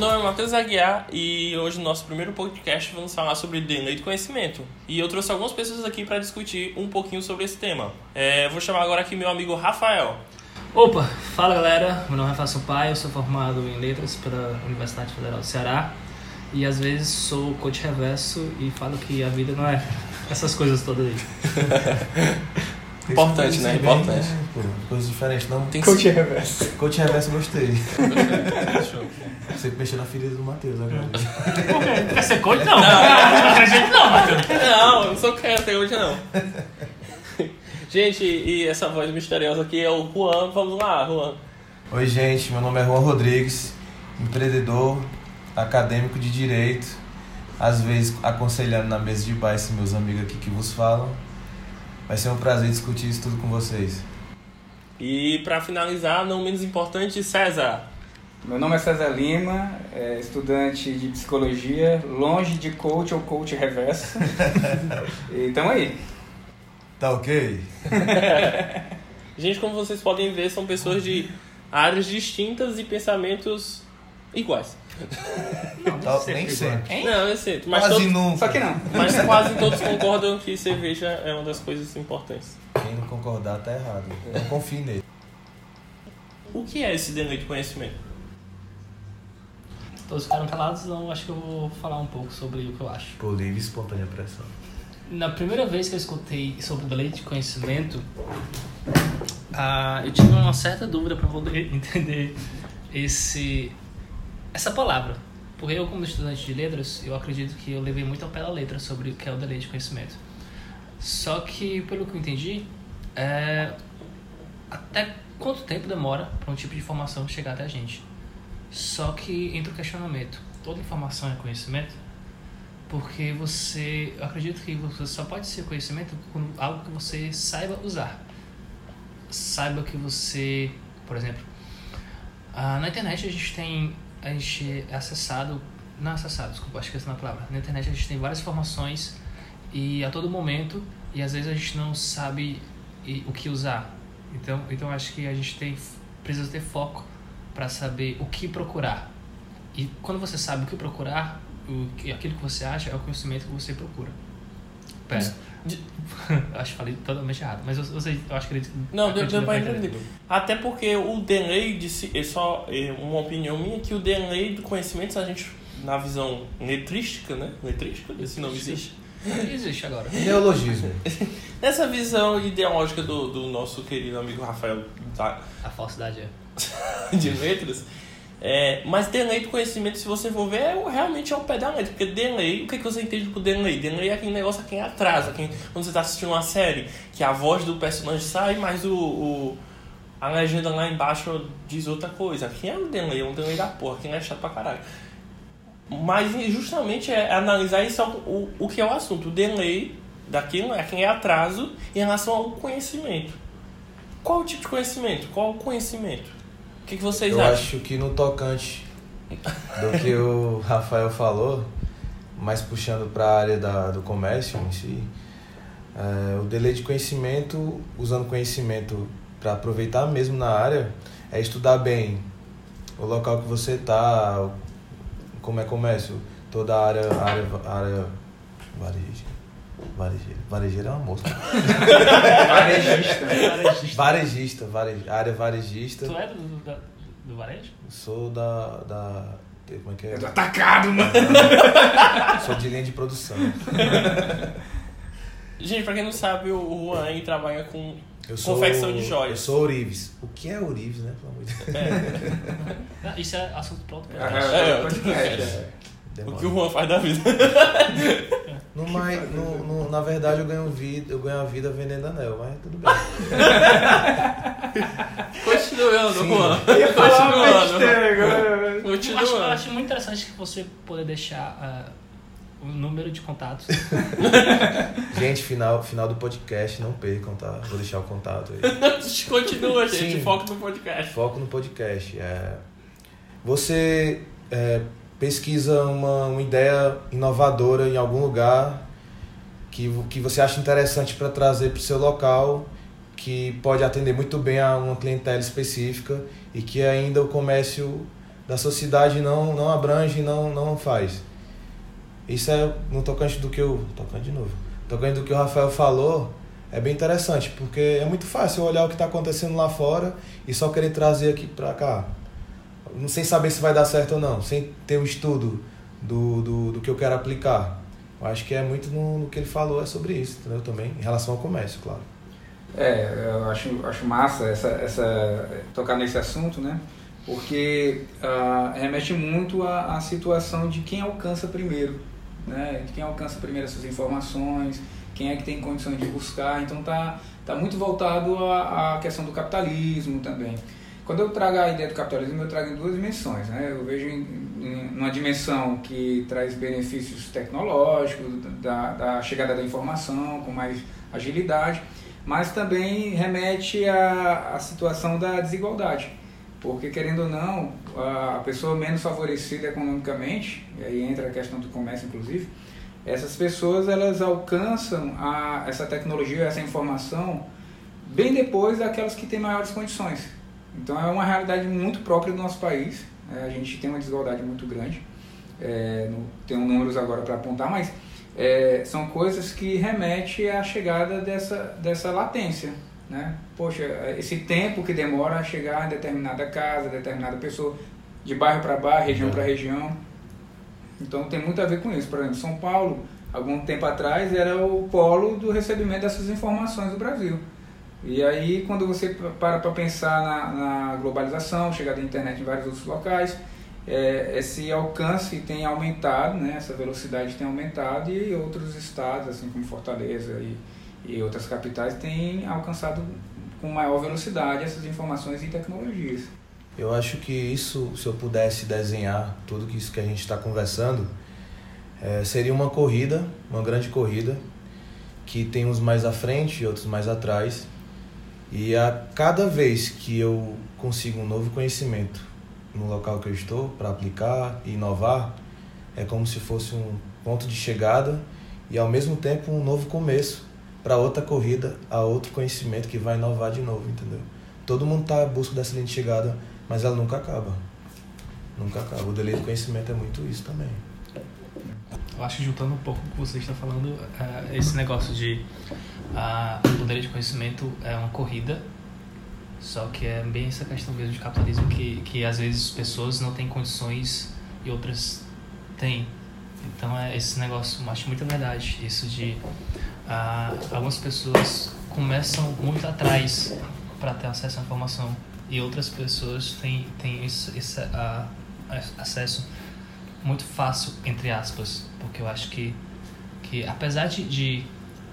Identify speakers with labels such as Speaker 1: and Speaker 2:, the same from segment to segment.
Speaker 1: nome é Matheus Aguiar e hoje no nosso primeiro podcast vamos falar sobre DNA de conhecimento. E eu trouxe algumas pessoas aqui para discutir um pouquinho sobre esse tema. É, vou chamar agora aqui meu amigo Rafael.
Speaker 2: Opa, fala galera, meu nome é Rafael Sampaio, eu sou formado em Letras pela Universidade Federal do Ceará e às vezes sou coach reverso e falo que a vida não é essas coisas todas aí.
Speaker 1: Importante, né? Importante.
Speaker 3: Né? Pô, coisa diferente, não.
Speaker 1: Tem
Speaker 4: Coach reverso.
Speaker 3: Coach reverso, gostei. Você mexeu na ferida do Matheus agora.
Speaker 2: Por quê? Quer ser coach? Não, não acredito não, Matheus.
Speaker 1: Não, eu não sou crente hoje não. Gente, e essa voz misteriosa aqui é o Juan. Vamos lá, Juan.
Speaker 3: Oi, gente, meu nome é Juan Rodrigues, empreendedor, acadêmico de direito, às vezes aconselhando na mesa de esses meus amigos aqui que vos falam. Vai ser um prazer discutir isso tudo com vocês.
Speaker 1: E para finalizar, não menos importante, César.
Speaker 4: Meu nome é César Lima, é estudante de psicologia, longe de coach ou coach reverso. e tamo aí.
Speaker 3: Tá ok?
Speaker 1: Gente, como vocês podem ver, são pessoas de áreas distintas e pensamentos iguais.
Speaker 3: Tá- nem sempre.
Speaker 4: Hein?
Speaker 1: Não, eu sei. Mas,
Speaker 3: Quase
Speaker 1: todos-
Speaker 3: nunca.
Speaker 4: Só que não.
Speaker 1: mas quase todos concordam que cerveja é uma das coisas importantes.
Speaker 3: Quem não concordar tá errado. Não confie nele.
Speaker 1: O que é esse DNA de conhecimento?
Speaker 2: Todos ficaram calados, então acho que eu vou falar um pouco sobre o que eu acho.
Speaker 3: Por livre e espontânea pressão.
Speaker 2: Na primeira vez que eu escutei sobre o deleite de conhecimento, ah, eu tive uma certa dúvida para poder entender esse, essa palavra. Porque eu, como estudante de letras, eu acredito que eu levei muito ao pé da letra sobre o que é o deleite de conhecimento. Só que, pelo que eu entendi, é, até quanto tempo demora para um tipo de informação chegar até a gente? Só que entra o questionamento: toda informação é conhecimento? Porque você, eu acredito que você só pode ser conhecimento com algo que você saiba usar. Saiba que você, por exemplo, ah, na internet a gente tem, a gente é acessado, não acessado, desculpa, acho que essa não é a palavra. Na internet a gente tem várias informações e a todo momento, e às vezes a gente não sabe o que usar. Então, então acho que a gente tem, precisa ter foco para saber o que procurar. E quando você sabe o que procurar, o aquilo que você acha é o conhecimento que você procura. Pera. acho que falei totalmente errado, mas eu, eu, eu acho que ele.
Speaker 1: Não, deu, deu pra
Speaker 2: vai
Speaker 1: entender. Até porque o DNA de si, é só é uma opinião minha que o DNA do conhecimento, se a gente, na visão letrística, né? Letrística, esse nome existe.
Speaker 2: Existe agora.
Speaker 3: Neologismo.
Speaker 1: Nessa visão ideológica do, do nosso querido amigo Rafael da,
Speaker 2: A falsidade é.
Speaker 1: de letras, é, mas DNA do conhecimento, se você for ver, é, realmente é o pé da letra. Porque DNA, o que, que você entende por DNA? DNA é aquele negócio a quem atrasa, quem, quando você está assistindo uma série, que a voz do personagem sai, mas o, o- a legenda lá embaixo diz outra coisa. Quem é o DNA? É um DNA da porra, quem é chato pra caralho. Mas justamente é analisar isso o, o que é o assunto. O DNA daquilo é quem é atraso em relação ao conhecimento. Qual o tipo de conhecimento? Qual o conhecimento? O que, que vocês
Speaker 3: Eu
Speaker 1: acham?
Speaker 3: acho que no tocante do que o Rafael falou, mais puxando para a área da, do comércio em si, é, o delay de conhecimento, usando conhecimento para aproveitar mesmo na área, é estudar bem o local que você está, como é comércio, toda a área, área, área varejo. Varejeira. Varejeira é uma moça.
Speaker 4: Varejista.
Speaker 3: Varejista, varejo, área varejista.
Speaker 2: Tu é do, do, da- do varejo?
Speaker 3: Sou da, da. Como é que é?
Speaker 4: Do atacado, mano.
Speaker 3: Sou de linha de produção.
Speaker 1: Gente, pra quem não sabe, o Juan trabalha com
Speaker 3: Eu sou,
Speaker 1: confecção de joias.
Speaker 3: Eu sou Ourives. O que é Ourives, né? Pelo amor de Deus.
Speaker 2: Não, isso é assunto pronto pra
Speaker 4: Ah,
Speaker 2: podcast.
Speaker 1: É,
Speaker 4: é, podcast, é.
Speaker 1: o
Speaker 3: Demora.
Speaker 1: que o Juan faz da vida.
Speaker 3: No, mai- no, no- na verdade, eu ganho, vida, eu ganho a vida vendendo anel, mas tudo bem.
Speaker 1: Continuando,
Speaker 3: Sim.
Speaker 1: Juan. Continuando.
Speaker 4: agora.
Speaker 2: Eu acho, eu
Speaker 1: Continuando.
Speaker 2: acho muito interessante que você poder deixar ah, o número de contatos.
Speaker 3: Gente, final, final do podcast, não percam, tá? Vou deixar o contato aí.
Speaker 1: Continua, gente.
Speaker 3: Sim.
Speaker 1: Foco no podcast.
Speaker 3: Foco no podcast. É, você é, pesquisa uma, uma ideia inovadora em algum lugar que, que você acha interessante para trazer para o seu local, que pode atender muito bem a uma clientela específica e que ainda o comércio da sociedade não, não abrange, não, não faz. Isso é no tocante do que o. Tocante de novo. Tocante do que o Rafael falou, é bem interessante, porque é muito fácil olhar o que está acontecendo lá fora e só querer trazer aqui para cá. Sem saber se vai dar certo ou não, sem ter um estudo do, do, do que eu quero aplicar. Eu acho que é muito no, no que ele falou, é sobre isso, entendeu? Também, em relação ao comércio, claro.
Speaker 4: É, eu acho, acho massa essa, essa, tocar nesse assunto, né? Porque uh, remete muito à, à situação de quem alcança primeiro, né? De quem alcança primeiro essas informações, quem é que tem condições de buscar. Então tá, tá muito voltado à, à questão do capitalismo também. Quando eu trago a ideia do capitalismo, eu trago em duas dimensões. Né? Eu vejo em, em uma dimensão que traz benefícios tecnológicos, da, da chegada da informação com mais agilidade, mas também remete à, à situação da desigualdade. Porque, querendo ou não, a pessoa menos favorecida economicamente, e aí entra a questão do comércio, inclusive, essas pessoas elas alcançam a, essa tecnologia, essa informação, bem depois daquelas que têm maiores condições. Então, é uma realidade muito própria do nosso país. É, a gente tem uma desigualdade muito grande. É, não tenho números agora para apontar, mas é, são coisas que remetem à chegada dessa, dessa latência. Né? Poxa, esse tempo que demora a chegar em determinada casa, determinada pessoa, de bairro para bairro, região para região. Então tem muito a ver com isso. Por exemplo, São Paulo, algum tempo atrás, era o polo do recebimento dessas informações do Brasil. E aí, quando você para para pensar na, na, globalização, chegada da internet em vários outros locais, é, esse alcance tem aumentado, né? essa velocidade tem aumentado e outros estados, assim como Fortaleza e, e outras capitais, têm alcançado com maior velocidade essas informações e tecnologias.
Speaker 3: Eu acho que isso, se eu pudesse desenhar tudo isso que a gente está conversando, é, seria uma corrida, uma grande corrida, que tem uns mais à frente e outros mais atrás. E a cada vez que eu consigo um novo conhecimento no local que eu estou para aplicar e inovar, é como se fosse um ponto de chegada e ao mesmo tempo um novo começo para outra corrida, a outro conhecimento que vai inovar de novo, entendeu? Todo mundo está à busca dessa linha de chegada, mas ela nunca acaba. Nunca acaba. O delay do conhecimento é muito isso também.
Speaker 2: Eu acho que juntando um pouco o que você está falando, é, esse negócio de uh, o poder de conhecimento é uma corrida só que é bem essa questão mesmo de capitalismo que, que às vezes pessoas não têm condições e outras têm. Então é esse negócio, acho muita verdade, isso de ah, algumas pessoas começam muito atrás para ter acesso à informação e outras pessoas têm, têm esse, esse ah, acesso muito fácil, entre aspas, porque eu acho que, que apesar de, de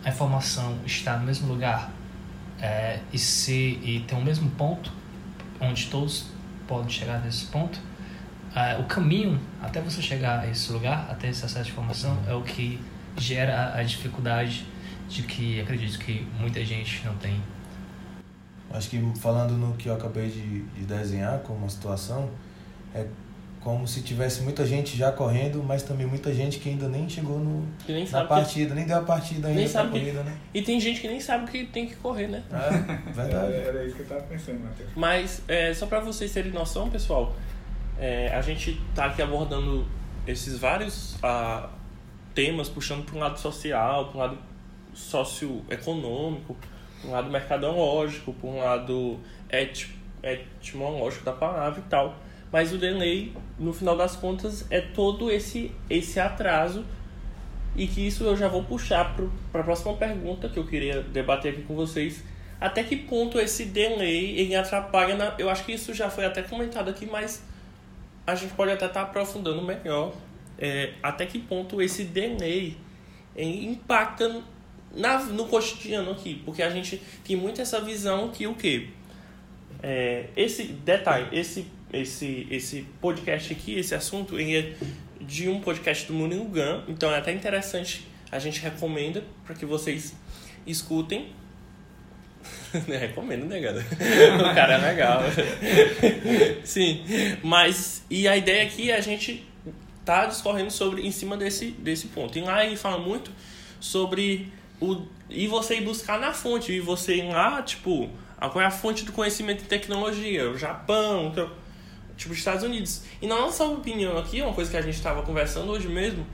Speaker 2: a informação estar no mesmo lugar é, e, se, e ter o mesmo ponto, onde todos podem chegar nesse ponto, é, o caminho até você chegar a esse lugar, até esse acesso de informação, é o que gera a, a dificuldade de que acredito que muita gente não tem.
Speaker 3: Acho que falando no que eu acabei de, de desenhar como uma situação, é como se tivesse muita gente já correndo, mas também muita gente que ainda nem chegou no, nem na partida, que... nem deu a partida ainda nem sabe corrida, que... né?
Speaker 1: E tem gente que nem sabe que tem que correr, né?
Speaker 3: É, verdade.
Speaker 4: É, era isso que eu tava pensando, Matheus.
Speaker 1: Mas, é, só para vocês terem noção, pessoal, é, a gente tá aqui abordando esses vários ah, temas, puxando para um lado social, para um lado socioeconômico, para um lado mercadológico, para um lado et etimológico da palavra e tal. Mas o delay, no final das contas, é todo esse, esse atraso. E que isso eu já vou puxar para a próxima pergunta que eu queria debater aqui com vocês. Até que ponto esse delay ele atrapalha na. Eu acho que isso já foi até comentado aqui, mas a gente pode até estar tá aprofundando melhor. É, até que ponto esse delay impacta na, no cotidiano aqui. Porque a gente tem muito essa visão que o quê? É, esse detalhe, esse esse, esse podcast aqui, esse assunto, é de um podcast do Gun, então é até interessante, a gente recomenda para que vocês escutem. recomendo, né, galera? o cara é legal. Sim, mas e a ideia aqui é a gente tá discorrendo sobre em cima desse, desse ponto. E lá ele fala muito sobre o e você ir buscar na fonte, e você ir lá, tipo, qual é a fonte do conhecimento em tecnologia? O Japão, então, tipo, os Estados Unidos. E na nossa opinião aqui, uma coisa que a gente estava conversando hoje mesmo,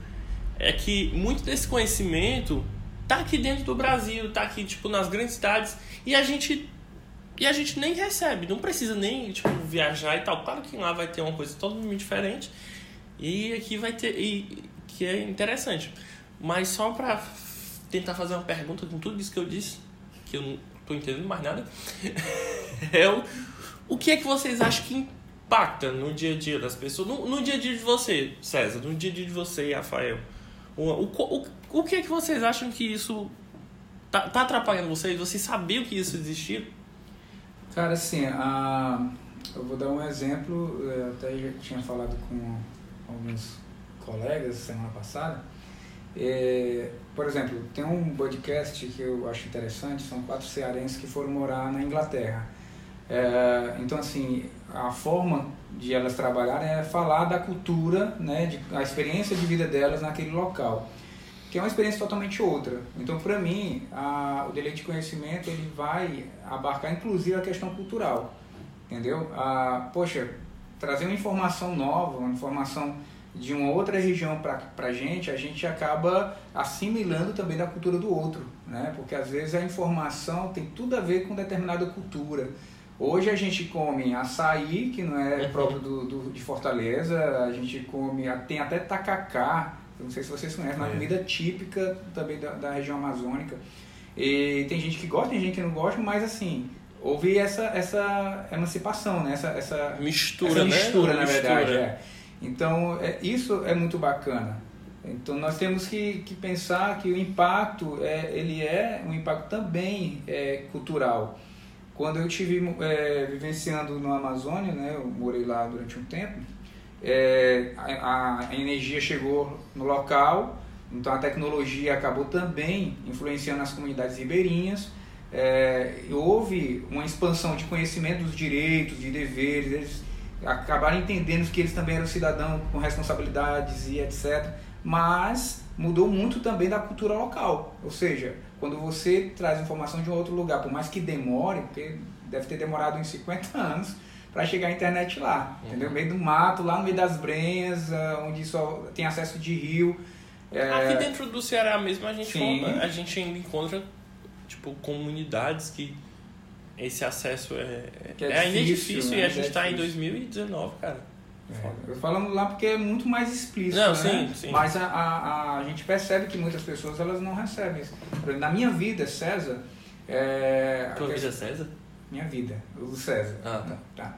Speaker 1: é que muito desse conhecimento tá aqui dentro do Brasil, tá aqui, tipo, nas grandes cidades, e a gente e a gente nem recebe, não precisa nem, tipo, viajar e tal. Claro que lá vai ter uma coisa totalmente diferente, e aqui vai ter, e que é interessante. Mas só pra tentar fazer uma pergunta com tudo isso que eu disse, que eu não tô entendendo mais nada, é o, o que é que vocês acham que impacta no dia a dia das pessoas, no, no dia a dia de você, César, no dia a dia de você e Rafael? O, o, o, o que é que vocês acham que isso tá, tá atrapalhando vocês? Vocês sabiam que isso existia?
Speaker 4: Cara, assim, a, eu vou dar um exemplo, eu até já tinha falado com alguns colegas semana passada. É, por exemplo, tem um podcast que eu acho interessante, são quatro cearenses que foram morar na Inglaterra. É, então, assim, a forma de elas trabalharem é falar da cultura, né, de, a experiência de vida delas naquele local, que é uma experiência totalmente outra. Então, para mim, a, o deleite de conhecimento ele vai abarcar inclusive a questão cultural, entendeu? A, poxa, trazer uma informação nova, uma informação de uma outra região para a gente, a gente acaba assimilando também da cultura do outro, né? Porque às vezes a informação tem tudo a ver com determinada cultura. Hoje a gente come açaí, que não é próprio do, do, de Fortaleza, a gente come, tem até tacacá, não sei se vocês conhecem, uma é. comida típica também da, da região amazônica. E tem gente que gosta, tem gente que não gosta, mas assim, houve essa, essa emancipação, né? essa, essa
Speaker 1: mistura,
Speaker 4: essa
Speaker 1: né?
Speaker 4: mistura, na verdade. É. Então, é, isso é muito bacana. Então, nós temos que, que pensar que o impacto, é, ele é um impacto também é, cultural. Quando eu estive é, vivenciando no Amazônia, né, eu morei lá durante um tempo, é, a, a, energia chegou no local, então a tecnologia acabou também influenciando as comunidades ribeirinhas. É, houve uma expansão de conhecimento dos direitos, de deveres, eles acabaram entendendo que eles também eram cidadãos com responsabilidades e etc. Mas mudou muito também da cultura local, ou seja, quando você traz informação de um outro lugar, por mais que demore, porque deve ter demorado uns 50 anos para chegar a internet lá, uhum. entendeu? No meio do mato, lá no meio das brenhas, ah, onde só tem acesso de rio.
Speaker 1: É... Aqui dentro do Ceará mesmo a gente, a gente ainda encontra tipo comunidades que esse acesso é, é, é ainda difícil, né? e a gente está é em 2019, cara.
Speaker 4: É, eu falando lá porque é muito mais explícito, não, né? Sim, sim. Mas a, a, a, gente percebe que muitas pessoas elas não recebem isso. Na minha vida, César... É,
Speaker 1: Tua vida, César?
Speaker 4: Minha vida, o César.
Speaker 1: Ah, tá.
Speaker 4: tá.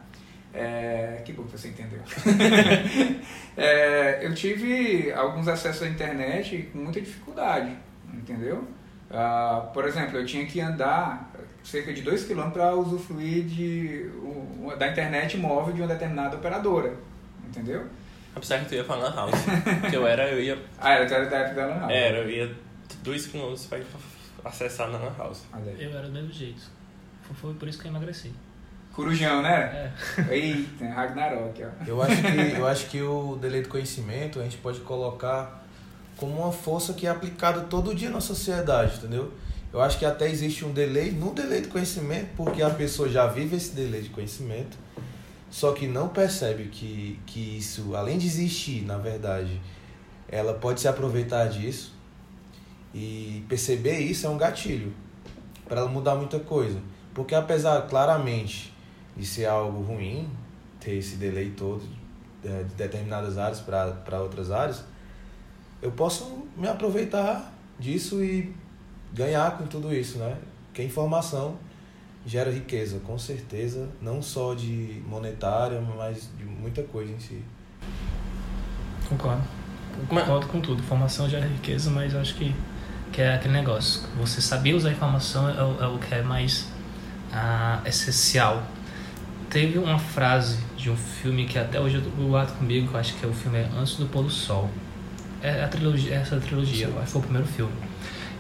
Speaker 4: É, que bom que você entendeu. é, eu tive alguns acessos à internet com muita dificuldade, entendeu? Uh, por exemplo, eu tinha que andar cerca de 2 km para usufruir de, da internet móvel de uma determinada operadora. Entendeu?
Speaker 1: Apesar que tu ia pra Lan House. que eu era, eu ia.
Speaker 4: Ah, era, era da época da Lan House.
Speaker 1: Era, eu ia 2 km para acessar na Lan House.
Speaker 2: Eu era do mesmo jeito. Foi por isso que eu emagreci.
Speaker 4: Corujão, né? É. Eita, Ragnarok, ó.
Speaker 3: Eu acho, que, eu acho que o delay do conhecimento a gente pode colocar como uma força que é aplicada todo dia na sociedade, entendeu? Eu acho que até existe um delay no delay de conhecimento, porque a pessoa já vive esse delay de conhecimento, só que não percebe que, que isso, além de existir, na verdade, ela pode se aproveitar disso e perceber isso é um gatilho para ela mudar muita coisa. Porque apesar claramente de ser algo ruim, ter esse delay todo é, de determinadas áreas para outras áreas, eu posso me aproveitar disso e ganhar com tudo isso, né? Porque informação gera riqueza, com certeza, não só de monetária, mas de muita coisa em si.
Speaker 2: Concordo. Concordo com tudo. Informação gera riqueza, mas acho que, que é aquele negócio. Você saber usar a informação é, o, é o que é mais ah, essencial. Teve uma frase de um filme que até hoje eu guardo comigo, que eu acho que é o filme é Antes do Pôr do Sol. É a trilogia, essa trilogia, Sim. foi o primeiro filme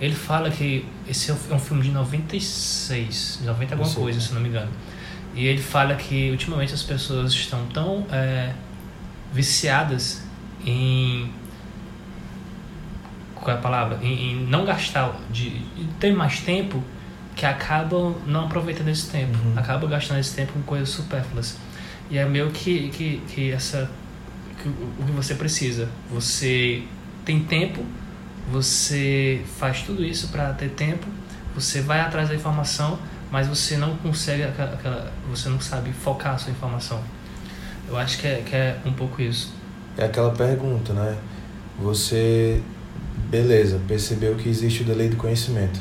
Speaker 2: ele fala que esse é um filme de 96, 90 alguma coisa, se não me engano. E ele fala que ultimamente as pessoas estão tão é, viciadas em. Qual é a palavra? Em, em não gastar, de, de, ter mais tempo, que acabam não aproveitando esse tempo. Uhum. Acabam gastando esse tempo com coisas supérfluas. E é meio que, que, que essa que o que você precisa. Você tem tempo, você faz tudo isso para ter tempo, você vai atrás da informação, mas você não consegue aquela, você não sabe focar a sua informação. Eu acho que é, que é um pouco isso.
Speaker 3: É aquela pergunta, né? Você, beleza, percebeu que existe o delay do conhecimento,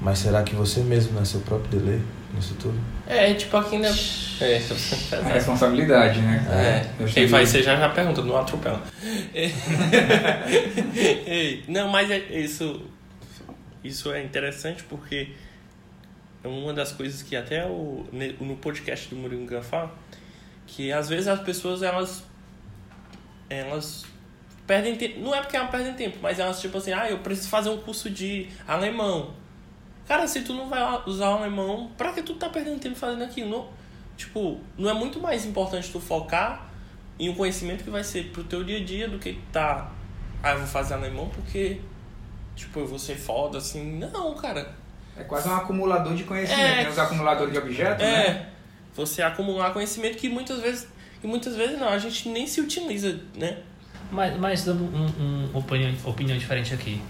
Speaker 3: mas será que você mesmo é seu próprio delay nisso tudo?
Speaker 1: É, tipo aqui né? É,
Speaker 4: A responsabilidade, né?
Speaker 1: É.
Speaker 4: Eu
Speaker 1: Quem faz você já, já pergunta, não atropela. Ei, não, mas é isso. Isso é interessante porque é uma das coisas que até o, no podcast do Murilo Gafá, que às vezes as pessoas elas elas perdem tempo, não é porque elas perdem tempo, mas elas tipo assim, ah, eu preciso fazer um curso de alemão. Cara, se tu não vai usar o alemão, pra que tu tá perdendo tempo fazendo aquilo? Não, tipo, não é muito mais importante tu focar em um conhecimento que vai ser pro teu dia a dia do que tá, ah, eu vou fazer alemão porque tipo, eu vou ser foda assim. Não, cara.
Speaker 4: É quase um acumulador de conhecimento.
Speaker 1: É.
Speaker 4: Tem os acumuladores de objetos,
Speaker 1: É,
Speaker 4: né?
Speaker 1: você acumular conhecimento que muitas vezes e muitas vezes não, a gente nem se utiliza, né?
Speaker 2: Mas, mas dando um, um opinião, opinião diferente aqui.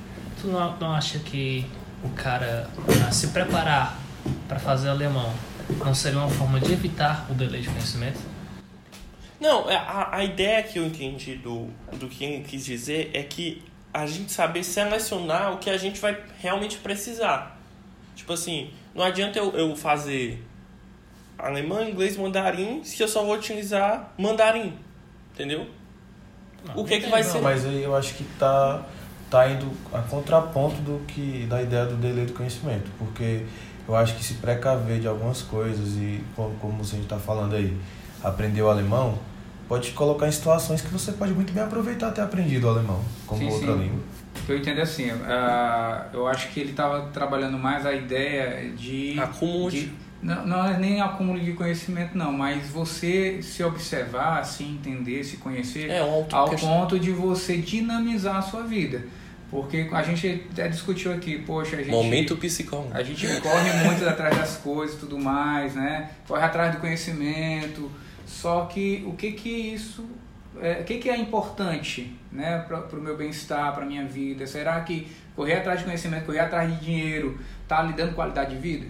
Speaker 2: Tu não, não acha que o cara ah, se preparar para fazer alemão não seria uma forma de evitar o delay de conhecimento?
Speaker 1: Não, é, a, a ideia que eu entendi do, do que ele quis dizer é que a gente saber selecionar o que a gente vai realmente precisar. Tipo assim, não adianta eu, eu fazer alemão, inglês, mandarim se eu só vou utilizar mandarim. Entendeu?
Speaker 2: Não,
Speaker 1: O que que
Speaker 2: entendo.
Speaker 1: vai
Speaker 3: Não,
Speaker 1: ser?
Speaker 3: mas aí eu acho que tá, tá indo a contraponto do que, da ideia do delay do conhecimento, porque eu acho que se precaver de algumas coisas e, como, como você está falando aí, aprender o alemão, pode te colocar em situações que você pode muito bem aproveitar ter aprendido o alemão como
Speaker 4: Sim,
Speaker 3: outra
Speaker 4: sim.
Speaker 3: língua.
Speaker 4: O que eu entendo é assim, ah, eu acho que ele estava trabalhando mais a ideia de...
Speaker 1: Acúmulo de-
Speaker 4: de- não, não é nem acúmulo de conhecimento não, mas você se observar, se entender, se conhecer,
Speaker 1: É,
Speaker 4: ao ponto de você dinamizar a sua vida. Porque a gente até discutiu aqui, poxa, a gente...
Speaker 1: Momento psicólogo.
Speaker 4: A gente corre muito atrás das coisas e tudo mais, né? Corre atrás do conhecimento. Só que o que que isso, é, o que que é importante, né, para o meu bem-estar, para minha vida? Será que correr atrás de conhecimento, correr atrás de dinheiro, tá lhe dando qualidade de vida?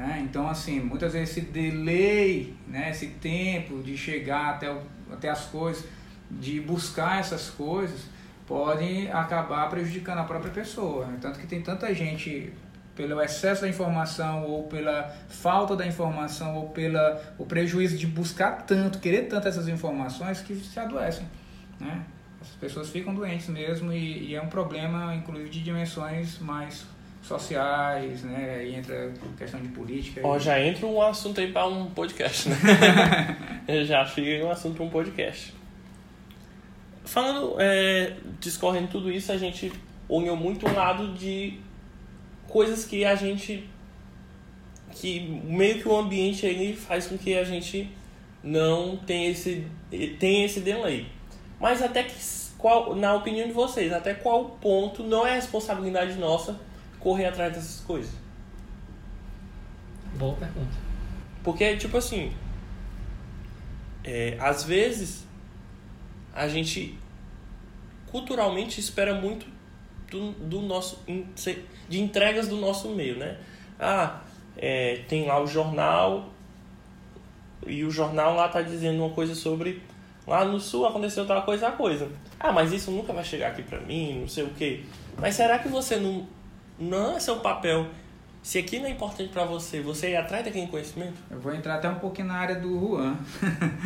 Speaker 4: Né? Então, assim, muitas vezes esse delay, né, esse tempo de chegar até, o, até as coisas, de buscar essas coisas, pode acabar prejudicando a própria pessoa. Tanto que tem tanta gente, pelo excesso da informação, ou pela falta da informação, ou pela o prejuízo de buscar tanto, querer tanto essas informações, que se adoecem. Né? As pessoas ficam doentes mesmo e, e é um problema, inclusive, de dimensões mais sociais, né? Aí entra questão de política.
Speaker 1: Ó,
Speaker 4: e-
Speaker 1: já entra um assunto aí pra um podcast, né? já fica um assunto pra um podcast. Falando, é, discorrendo tudo isso, a gente uniu muito um lado de coisas que a gente. que meio que o ambiente ele faz com que a gente não tenha esse, tenha esse delay. Mas até que, qual, na opinião de vocês, até qual ponto não é responsabilidade nossa correr atrás dessas coisas?
Speaker 2: Boa pergunta.
Speaker 1: Porque, tipo assim, é, às vezes a gente culturalmente espera muito do, do nosso de entregas do nosso meio, né? Ah, é, tem lá o jornal e o jornal lá tá dizendo uma coisa sobre lá no sul aconteceu tal coisa, tal coisa. Ah, mas isso nunca vai chegar aqui pra mim, não sei o quê. Mas será que você não não é seu papel se aquilo é importante pra você, você ir atrás daquele conhecimento?
Speaker 4: Eu vou entrar até um pouquinho na área do Juan.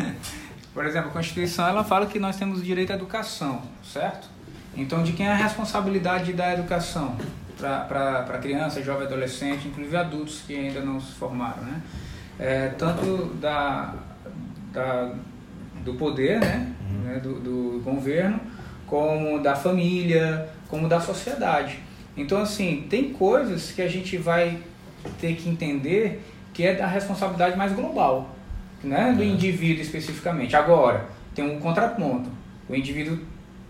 Speaker 4: Por exemplo, a Constituição ela fala que nós temos direito à educação, certo? Então, de quem é a responsabilidade da educação para criança, jovem, adolescente, inclusive adultos que ainda não se formaram, né? É, tanto da, da, do poder, né? né? Do, do governo, como da família, como da sociedade. Então, assim, tem coisas que a gente vai ter que entender que é da responsabilidade mais global, né? do indivíduo especificamente. Agora, tem um contraponto. O indivíduo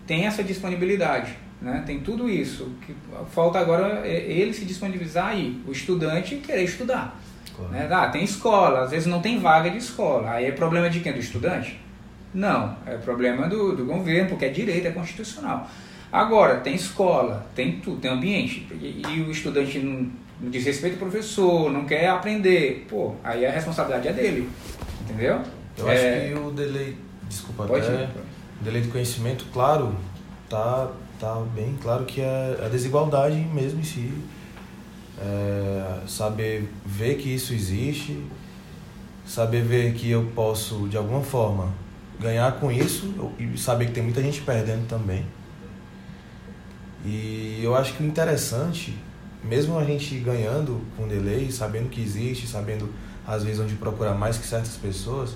Speaker 4: tem essa disponibilidade, né? tem tudo isso. que falta agora é ele se disponibilizar aí, o estudante querer estudar.
Speaker 3: Claro.
Speaker 4: Né? Ah, tem escola, às vezes não tem vaga de escola. Aí é problema de quem? Do estudante? Não, é problema do, do governo, porque é direito, é constitucional. Agora, tem escola, tem tudo, tem ambiente. E, e o estudante não, não diz respeito ao professor, não quer aprender. Pô, aí a responsabilidade é dele. Entendeu?
Speaker 3: Eu
Speaker 4: É,
Speaker 3: acho que o delay, desculpa
Speaker 4: Pode
Speaker 3: até,
Speaker 4: ir.
Speaker 3: o delay de conhecimento, claro, tá, tá bem claro que é a desigualdade mesmo em si. É, saber ver que isso existe, saber ver que eu posso, de alguma forma, ganhar com isso e saber que tem muita gente perdendo também. E eu acho que o interessante, mesmo a gente ganhando com delay, sabendo que existe, sabendo às vezes onde procurar mais que certas pessoas,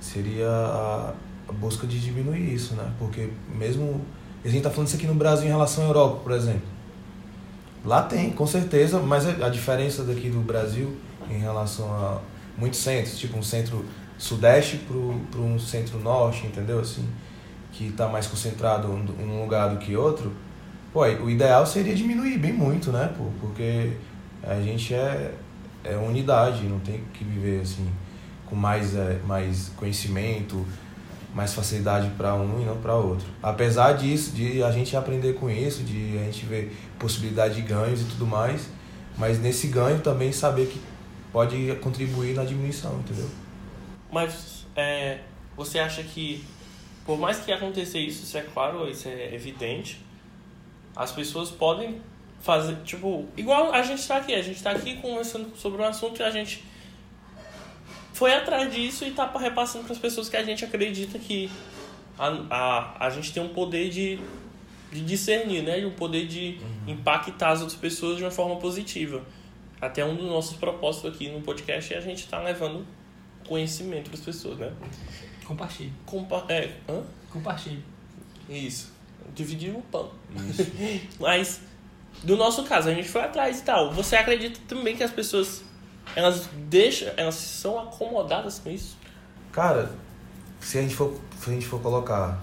Speaker 3: seria a, busca de diminuir isso, né? Porque mesmo a gente está falando isso aqui no Brasil em relação à Europa, por exemplo. Lá tem, com certeza, mas a diferença daqui do Brasil em relação a muitos centros, tipo um centro sudeste para um centro norte, entendeu? Assim, que está mais concentrado um lugar do que outro. Pô, o ideal seria diminuir bem muito, né? Pô, porque a gente é, é unidade, não tem que viver assim com mais, é, mais conhecimento, mais facilidade para um e não para outro. Apesar disso, de a gente aprender com isso, de a gente ver possibilidade de ganhos e tudo mais, mas nesse ganho também saber que pode contribuir na diminuição, entendeu?
Speaker 1: Mas é, você acha que, por mais que aconteça isso, isso é claro, isso é evidente, as pessoas podem fazer, tipo, igual a gente está aqui, a gente está aqui conversando sobre um assunto e a gente foi atrás disso e está repassando para as pessoas que a gente acredita que a, a, a gente tem um poder de, de discernir, né? Um poder de impactar as outras pessoas de uma forma positiva. Até um dos nossos propósitos aqui no podcast é a gente estar levando conhecimento para as pessoas, né?
Speaker 2: Compartilhe.
Speaker 1: Compa é, hã?
Speaker 2: Compartilhe.
Speaker 1: Isso. Dividir o pão. Mas, no nosso caso, a gente foi atrás e tal. Você acredita também que as pessoas, elas deixam, elas são acomodadas com isso?
Speaker 3: Cara, se a gente for, se a gente for colocar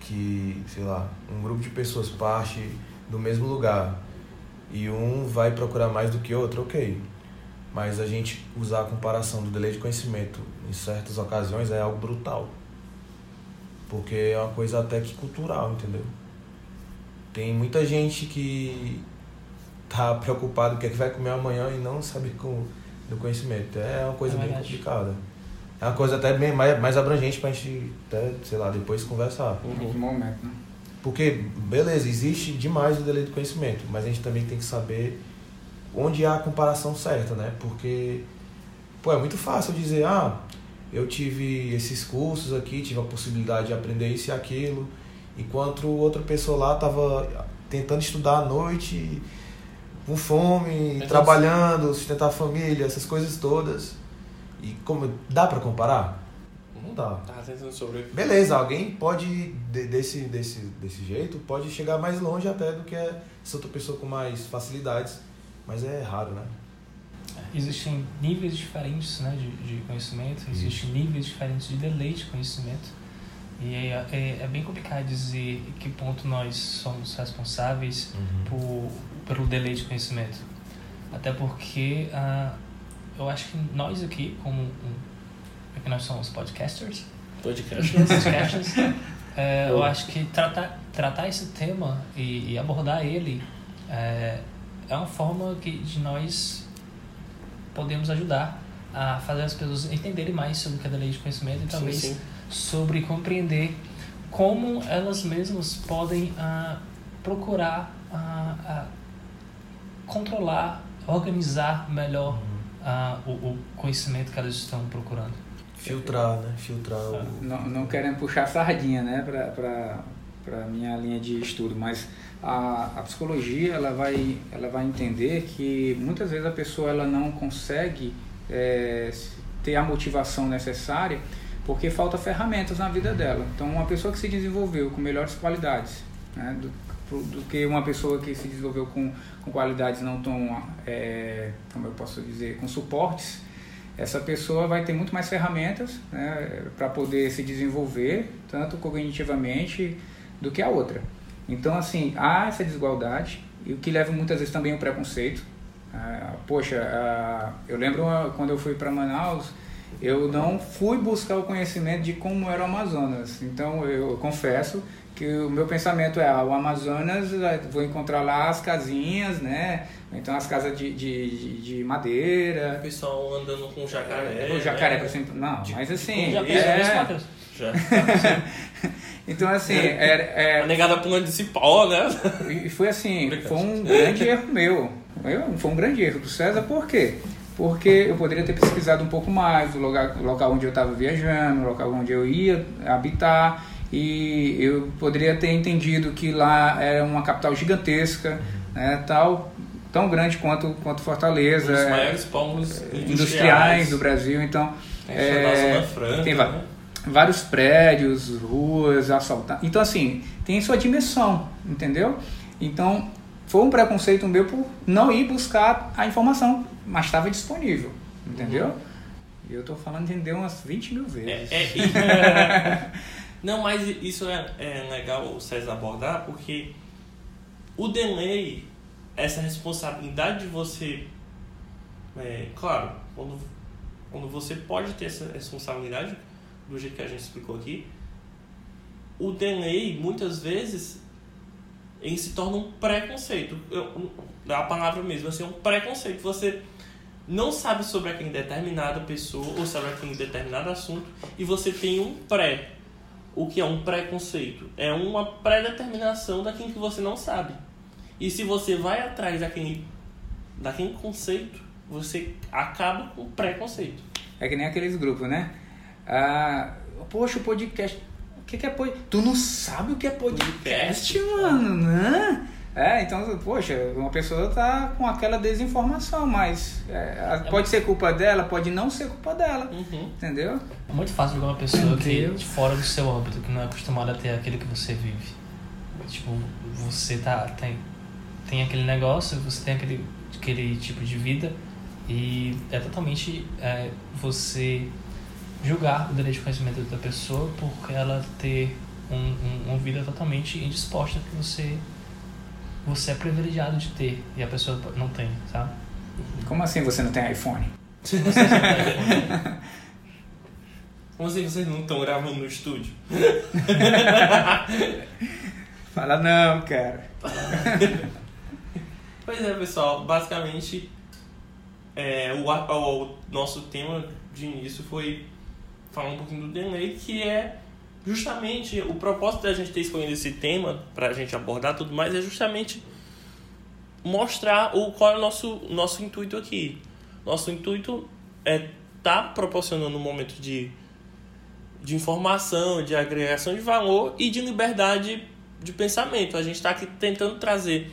Speaker 3: que, sei lá, um grupo de pessoas parte do mesmo lugar e um vai procurar mais do que outro, ok. Mas a gente usar a comparação do delay de conhecimento em certas ocasiões é algo brutal. Porque é uma coisa até que cultural, entendeu? Tem muita gente que tá preocupado com o que, é que vai comer amanhã e não sabe com, do conhecimento. É uma coisa
Speaker 2: É
Speaker 3: bem complicada. É uma coisa até bem mais, mais abrangente pra gente, até, sei lá, depois conversar.
Speaker 4: No momento, né?
Speaker 3: Porque, beleza, existe demais o delay do conhecimento, mas a gente também tem que saber onde há a comparação certa, né? Porque, pô, é muito fácil dizer, ah, eu tive esses cursos aqui, tive a possibilidade de aprender isso e aquilo, enquanto outra pessoa lá tava tentando estudar à noite, com fome,
Speaker 1: Então,
Speaker 3: trabalhando, sustentar a família, essas coisas todas. E como dá pra comparar? Não dá.
Speaker 1: Tá tentando sobreviver.
Speaker 3: Beleza, alguém pode, de- desse, desse, desse jeito, pode chegar mais longe até do que essa outra pessoa com mais facilidades, mas é raro, né?
Speaker 2: Existem níveis diferentes né, de, de conhecimento, existem níveis diferentes de delay de conhecimento. E é, é, é bem complicado dizer em que ponto nós somos responsáveis por, pelo delay de conhecimento. Até porque ah, eu acho que nós aqui, como um, é que nós somos podcasters,
Speaker 1: Podcast.
Speaker 2: podcasters é, eu acho que tratar, tratar esse tema e, e abordar ele é, é uma forma que, de nós podemos ajudar a fazer as pessoas entenderem mais sobre o que é da lei de conhecimento e talvez
Speaker 1: sim.
Speaker 2: sobre compreender como elas mesmas podem ah, procurar ah, ah, controlar, organizar melhor ah, o, o conhecimento que elas estão procurando.
Speaker 3: Filtrar, né? Filtrar o.
Speaker 4: Não, não querendo puxar sardinha, né, para para minha linha de estudo, mas a, a psicologia ela vai ela vai entender que muitas vezes a pessoa ela não consegue é, ter a motivação necessária porque falta ferramentas na vida dela. Então uma pessoa que se desenvolveu com melhores qualidades, né, do, do que uma pessoa que se desenvolveu com, com qualidades não tão é, como eu posso dizer com suportes essa pessoa vai ter muito mais ferramentas né, para poder se desenvolver, tanto cognitivamente, do que a outra. Então, assim, há essa desigualdade, e o que leva muitas vezes também ao preconceito. Ah, poxa, ah, eu lembro quando eu fui para Manaus, eu não fui buscar o conhecimento de como era o Amazonas. Então eu confesso que o meu pensamento é, ah, o Amazonas, ah, vou encontrar lá as casinhas, né? Então as casas de, de, de- de
Speaker 1: O
Speaker 4: madeira,
Speaker 1: pessoal andando com jacaré.
Speaker 4: o jacaré,
Speaker 1: né?
Speaker 4: por exemplo. Não, mas assim,
Speaker 2: Já
Speaker 1: é-
Speaker 2: pensou nisso, Matheus?
Speaker 1: Já.
Speaker 4: então assim, era, é,
Speaker 1: A negada pulando de cipó, né?
Speaker 4: E foi assim, foi um grande erro meu. Eu- foi um grande erro do César, por quê? Porque eu poderia ter pesquisado um pouco mais o local, o local onde eu estava viajando, o local onde eu ia habitar, e eu poderia ter entendido que lá era uma capital gigantesca, né, tal, tão grande quanto, quanto
Speaker 1: Um
Speaker 4: Fortaleza,
Speaker 1: dos
Speaker 4: é,
Speaker 1: maiores polos
Speaker 4: industriais,
Speaker 1: industriais
Speaker 4: do Brasil. Então,
Speaker 1: Tem
Speaker 4: é,
Speaker 1: Franca,
Speaker 4: tem
Speaker 1: né?
Speaker 4: Vários prédios, ruas, assaltados. Então, assim, tem sua dimensão, entendeu? Então, foi um preconceito meu por não ir buscar a informação, mas estava disponível, entendeu? E eu tô falando entendeu umas 20 mil vezes.
Speaker 1: É, é- Não, mas isso é, é legal o César abordar, porque o delay, essa responsabilidade de você. é, claro, quando, quando você pode ter essa responsabilidade, do jeito que a gente explicou aqui, o delay, muitas vezes, ele se torna um preconceito. Eu- a palavra mesmo, assim, é um preconceito. Você não sabe sobre aquela determinada pessoa ou sobre aquele determinado assunto e você tem um pré. O que é um preconceito? É uma pré-determinação daquilo que você não sabe. E se você vai atrás daquele, daquele conceito, você acaba com o preconceito.
Speaker 4: É que nem aqueles grupos, né? Ah, poxa, o podcast. O que, que é podcast? Tu não sabe o que é podcast,
Speaker 1: Podcast,
Speaker 4: mano, né? É, então, poxa, uma pessoa tá com aquela desinformação, mas é, pode ser culpa dela, pode não ser culpa dela,
Speaker 1: Uhum.
Speaker 4: entendeu?
Speaker 2: É muito fácil jogar uma pessoa que de fora do seu âmbito, que não é acostumada a ter aquilo que você vive. Tipo, você tá, tem, tem aquele negócio, você tem aquele, aquele tipo de vida e é totalmente é, você julgar o direito de conhecimento da pessoa por ela ter um, um, uma vida totalmente indisposta que você você é privilegiado de ter e a pessoa não tem, sabe?
Speaker 4: Como assim você não tem iPhone?
Speaker 1: Como assim vocês não estão gravando no estúdio?
Speaker 4: Fala não, cara.
Speaker 1: Pois é, pessoal, basicamente é, o, o nosso tema de início foi falar um pouquinho do delay, que é justamente o propósito da gente ter escolhido esse tema para a gente abordar tudo mais é justamente mostrar o qual é o nosso, nosso intuito aqui. Nosso intuito é estar proporcionando um momento de, de informação, de agregação de valor e de liberdade de pensamento. A gente está aqui tentando trazer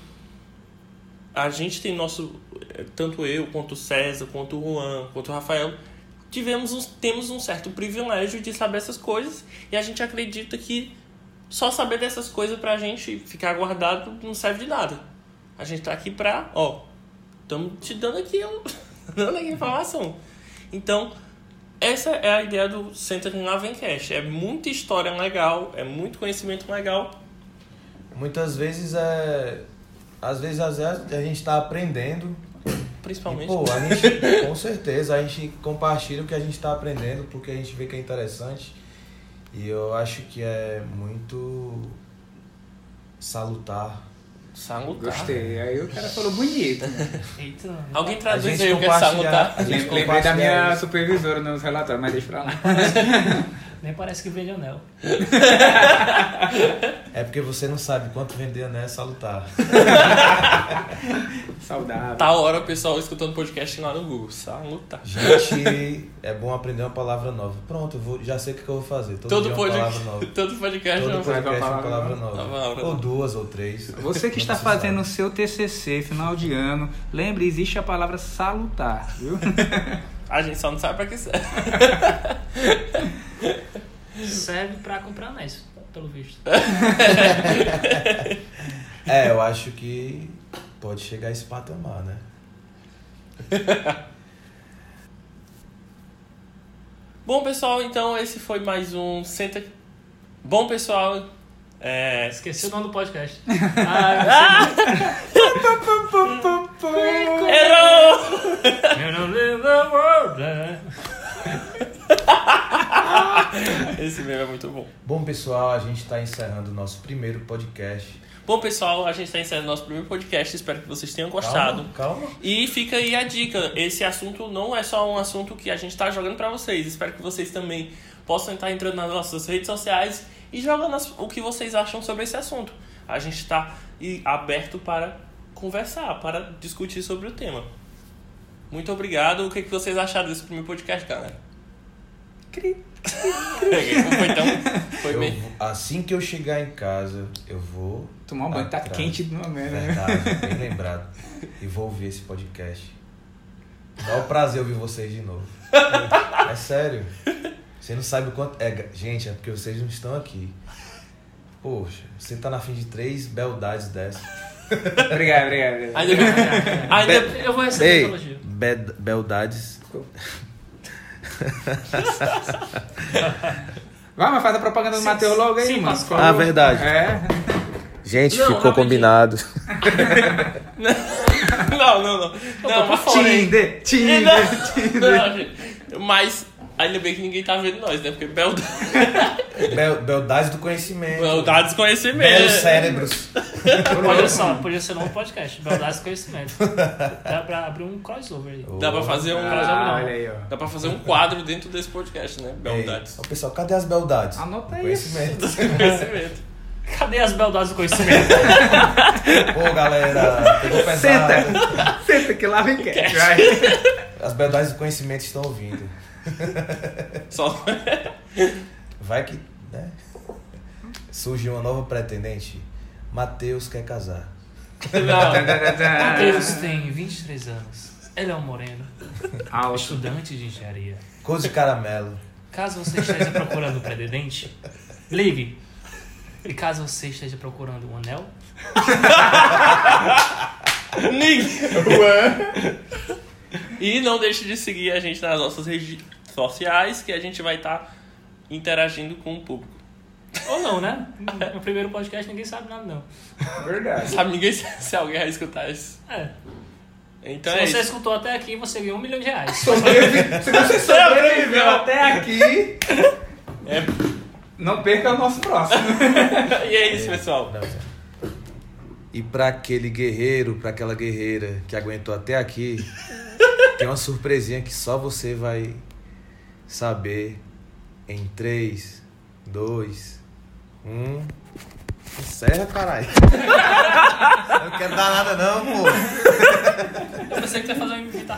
Speaker 1: a gente tem nosso tanto eu quanto o César quanto o Juan quanto o Rafael tivemos um, temos um certo privilégio de saber essas coisas e a gente acredita que só saber dessas coisas pra gente ficar guardado não serve de nada a gente tá aqui pra ó estamos te dando aqui um, dando aqui informação então essa é a ideia do Center in Lavencast é muita história legal é muito conhecimento legal
Speaker 3: Muitas vezes é. Às vezes, às vezes a gente está aprendendo.
Speaker 1: Principalmente
Speaker 3: E, pô, a gente, com certeza, a gente compartilha o que a gente está aprendendo porque a gente vê que é interessante. E eu acho que é muito salutar.
Speaker 1: salutar
Speaker 4: Gostei. Aí o cara falou bonito.
Speaker 2: Eita,
Speaker 1: alguém traduz aí o que é salutar
Speaker 4: Lembrei da minha supervisora nos relatórios, mas deixa pra lá.
Speaker 2: nem parece que vende anel.
Speaker 3: É porque você não sabe quanto vender né salutar.
Speaker 4: Saudável.
Speaker 1: Tá hora o pessoal escutando podcast lá no Google. Salutar.
Speaker 3: Gente, é bom aprender uma palavra nova. Pronto, eu vou, já sei o que eu vou fazer. Todo,
Speaker 1: Todo,
Speaker 3: dia uma
Speaker 1: podcast,
Speaker 3: palavra nova.
Speaker 1: todo podcast
Speaker 3: Todo
Speaker 1: é uma-
Speaker 3: podcast é uma
Speaker 4: palavra
Speaker 3: palavra
Speaker 1: nova.
Speaker 3: nova.
Speaker 1: Palavra
Speaker 3: Ou
Speaker 1: nova.
Speaker 3: duas ou três.
Speaker 4: Você que está fazendo o seu TCC final de ano, lembre, existe a palavra salutar, viu?
Speaker 1: A gente só não sabe pra que serve.
Speaker 2: Serve pra comprar anéis, pelo visto.
Speaker 3: É, eu acho que pode chegar a esse patamar, né?
Speaker 1: Bom, pessoal, então esse foi mais um Senta. Bom, pessoal. É...
Speaker 2: Esqueci o nome do podcast. Ah,
Speaker 1: Esse meme é muito bom.
Speaker 3: Bom, pessoal, a gente está encerrando o nosso primeiro podcast.
Speaker 1: Bom, pessoal, a gente está encerrando nosso primeiro podcast. Espero que vocês tenham gostado.
Speaker 3: Calma, calma.
Speaker 1: E fica aí a dica: esse assunto não é só um assunto que a gente está jogando para vocês. Espero que vocês também possam estar entrando nas nossas redes sociais e jogando o que vocês acham sobre esse assunto. A gente está aberto para conversar, para discutir sobre o tema. Muito obrigado. O que, que vocês acharam desse primeiro podcast, galera? Cri. Foi tão. Foi
Speaker 3: Eu
Speaker 1: bem.
Speaker 3: vou- assim que eu chegar em casa, eu vou.
Speaker 4: Tomar um banho, tá quente de uma merda, né?
Speaker 3: Verdade, bem lembrado. E vou ouvir esse podcast. Dá o prazer ouvir vocês de novo. É sério. Você não sabe o quanto. É, gente, é porque vocês não estão aqui. Poxa, você tá na fim de três beldades dessa.
Speaker 4: Obrigado, obrigado, obrigado.
Speaker 1: Ainda. Ainda,
Speaker 2: Eu vou receber
Speaker 3: Ei, bed- beldades.
Speaker 4: Vai, mas faz a propaganda do Matheus logo aí,
Speaker 2: sim,
Speaker 4: mano.
Speaker 3: Ah, verdade.
Speaker 4: É.
Speaker 3: Gente,
Speaker 1: Não,
Speaker 3: ficou
Speaker 1: rapidinho.
Speaker 3: combinado.
Speaker 1: não, não, não. Não, mas aí.
Speaker 4: Tinder, Tinder,
Speaker 1: Não,
Speaker 4: Tinder.
Speaker 1: não, gente. Mas ainda bem que ninguém tá vendo nós, né? Porque bel...
Speaker 3: Bel- beldades do conhecimento.
Speaker 1: beldades conhecimento.
Speaker 3: Belos cérebros.
Speaker 2: Olha só, podia ser um novo podcast. Beldades Conhecimento. Dá pra abrir um crossover aí.
Speaker 1: Dá pra fazer um.
Speaker 4: Ah, olha aí, ó.
Speaker 1: Dá pra fazer um quadro dentro desse podcast, né? Beldades.
Speaker 3: Ei, ô, pessoal, cadê as beldades?
Speaker 4: Anota
Speaker 3: Do
Speaker 4: isso.
Speaker 3: Conhecimento.
Speaker 1: Conhecimento.
Speaker 2: Cadê as beldades do conhecimento?
Speaker 3: Pô, galera, pegou pesado.
Speaker 4: Senta, senta que lá vem quer. Vai.
Speaker 3: As beldades do conhecimento estão ouvindo.
Speaker 1: Só.
Speaker 3: Vai que, né? Surge uma nova pretendente. Matheus quer casar.
Speaker 1: Não.
Speaker 2: Matheus tem 23 anos. Ele é um moreno.
Speaker 4: Alto.
Speaker 2: Estudante de engenharia.
Speaker 3: Cor de caramelo.
Speaker 2: Caso você esteja procurando um pretendente, ligue. E caso você esteja procurando um anel,
Speaker 1: Nick. E não deixe de seguir a gente nas nossas redes sociais, que a gente vai estar interagindo com o público.
Speaker 2: ou não, né? No primeiro podcast ninguém sabe nada, não.
Speaker 4: Verdade.
Speaker 1: Sabe ninguém se alguém vai escutar isso.
Speaker 2: É.
Speaker 1: Então
Speaker 2: Se
Speaker 1: é
Speaker 2: você
Speaker 1: isso.
Speaker 2: escutou até aqui, você ganhou um milhão de reais.
Speaker 4: Se você sobreviveu até aqui,
Speaker 1: É.
Speaker 4: não perca o nosso próximo.
Speaker 1: E é isso, pessoal.
Speaker 3: E pra aquele guerreiro, pra aquela guerreira que aguentou até aqui, tem uma surpresinha que só você vai saber em 3, 2, 1. Encerra, caralho. Não quero dar nada não, pô.
Speaker 2: Eu pensei que você ia fazer uma imitação.